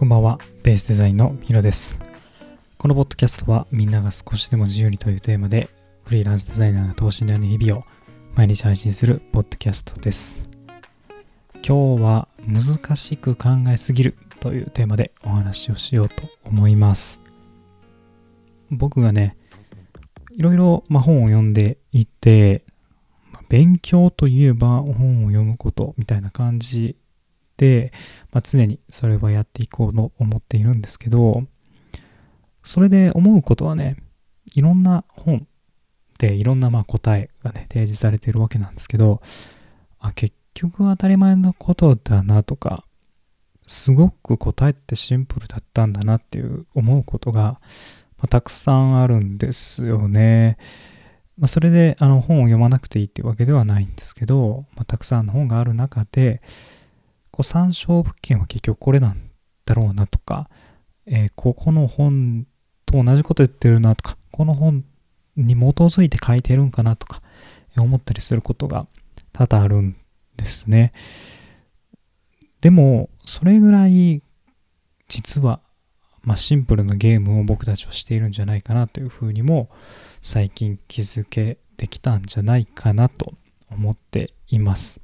こんばんは、ベースデザインのヒロです。このポッドキャストはみんなが少しでも自由にというテーマでフリーランスデザイナーが等身大の日々を毎日配信するポッドキャストです。今日は難しく考えすぎるというテーマでお話をしようと思います。僕がね、いろいろま本を読んでいて、勉強といえば本を読むことみたいな感じで、まあ、常にそれはやっていこうと思っているんですけど、それで思うことはね、いろんな本でいろんなまあ答えがね、提示されているわけなんですけど、あ、結局当たり前のことだなとか、すごく答えってシンプルだったんだなっていう思うことが、まあ、たくさんあるんですよね。まあ、それであの本を読まなくていいっていうわけではないんですけど、まあ、たくさんの本がある中で、こう参照物件は結局これなんだろうなとか、えーここの本と同じこと言ってるなとか、この本に基づいて書いてるんかなとか、思ったりすることが多々あるんですね。でも、それぐらい実は、まあ、シンプルなゲームを僕たちはしているんじゃないかなというふうにも最近気づけてきたんじゃないかなと思っています。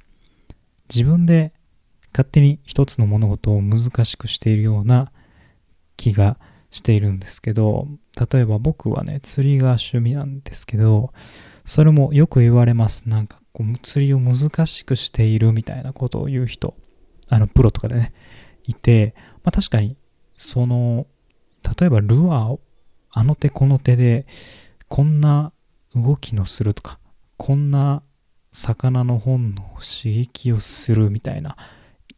自分で勝手に一つの物事を難しくしているような気がしているんですけど例えば僕はね釣りが趣味なんですけどそれもよく言われます。なんかこう釣りを難しくしているみたいなことを言う人あのプロとかでねいて、まあ、確かにその例えばルアーをあの手この手でこんな動きのするとかこんな魚の本能を刺激をするみたいな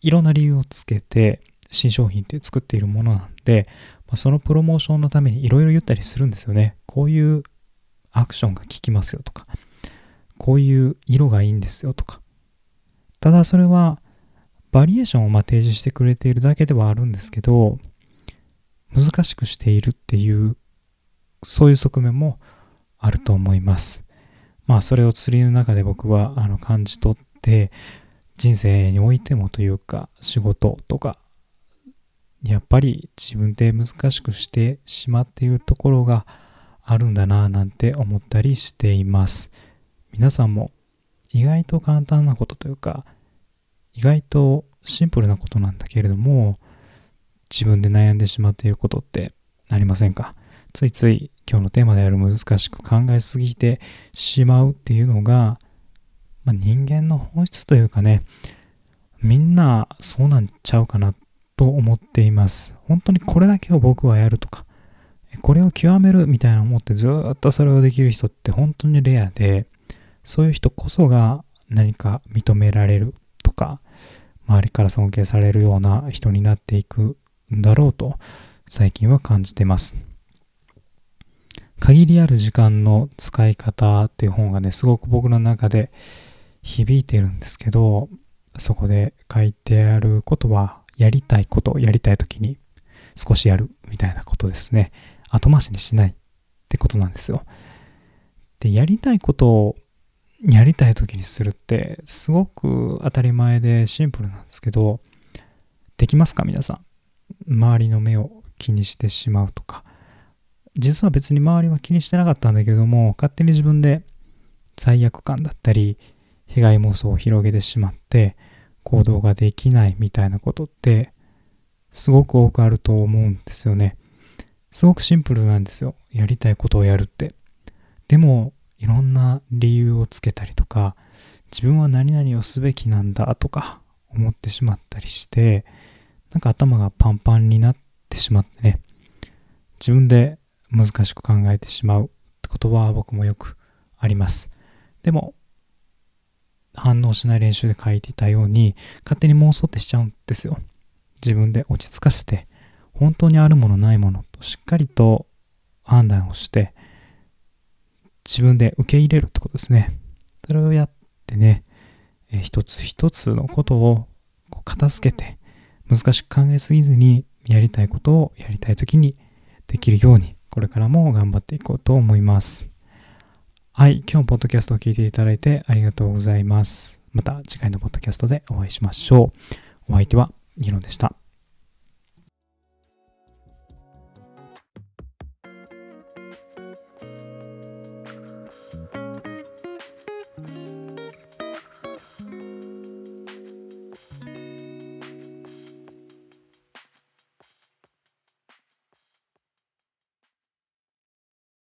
いろんな理由をつけて新商品って作っているものなんで、まあ、そのプロモーションのためにいろいろ言ったりするんですよね。こういうアクションが効きますよとか、こういう色がいいんですよとか。ただそれはバリエーションをま提示してくれているだけではあるんですけど、難しくしているっていう、そういう側面もあると思います。まあそれを釣りの中で僕はあの感じ取って、人生においてもというか仕事とかやっぱり自分で難しくしてしまっているところがあるんだなぁなんて思ったりしています。皆さんも意外と簡単なことというか意外とシンプルなことなんだけれども自分で悩んでしまっていることってありませんか？ついつい今日のテーマである難しく考えすぎてしまうっていうのがまあ、人間の本質というかね、みんなそうなんちゃうかなと思っています。本当にこれだけを僕はやるとか、これを極めるみたいな思ってずっとそれをできる人って本当にレアで、そういう人こそが何か認められるとか、周りから尊敬されるような人になっていくんだろうと最近は感じてます。限りある時間の使い方っていう本がね、すごく僕の中で響いてるんですけど、そこで書いてあることは、やりたいことやりたいときに少しやるみたいなことですね。後回しにしないってことなんですよ。で、やりたいことをやりたいときにするって、すごく当たり前でシンプルなんですけど、できますか皆さん？周りの目を気にしてしまうとか。実は別に周りは気にしてなかったんだけども、勝手に自分で罪悪感だったり、被害妄想を広げてしまって行動ができないみたいなことってすごく多くあると思うんですよね。すごくシンプルなんですよ。やりたいことをやるって。でもいろんな理由をつけたりとか自分は何々をすべきなんだとか思ってしまったりしてなんか頭がパンパンになってしまってね自分で難しく考えてしまうってことは僕もよくあります。でも反応しない練習で書いていたように勝手に妄想ってしちゃうんですよ。自分で落ち着かせて本当にあるものないものとしっかりと判断をして自分で受け入れるってことですね。それをやってね、え一つ一つのことをこう片付けて難しく考えすぎずにやりたいことをやりたい時にできるようにこれからも頑張っていこうと思います。はい、今日もポッドキャストを聞いていただいてありがとうございます。また次回のポッドキャストでお会いしましょう。お相手はギロでした。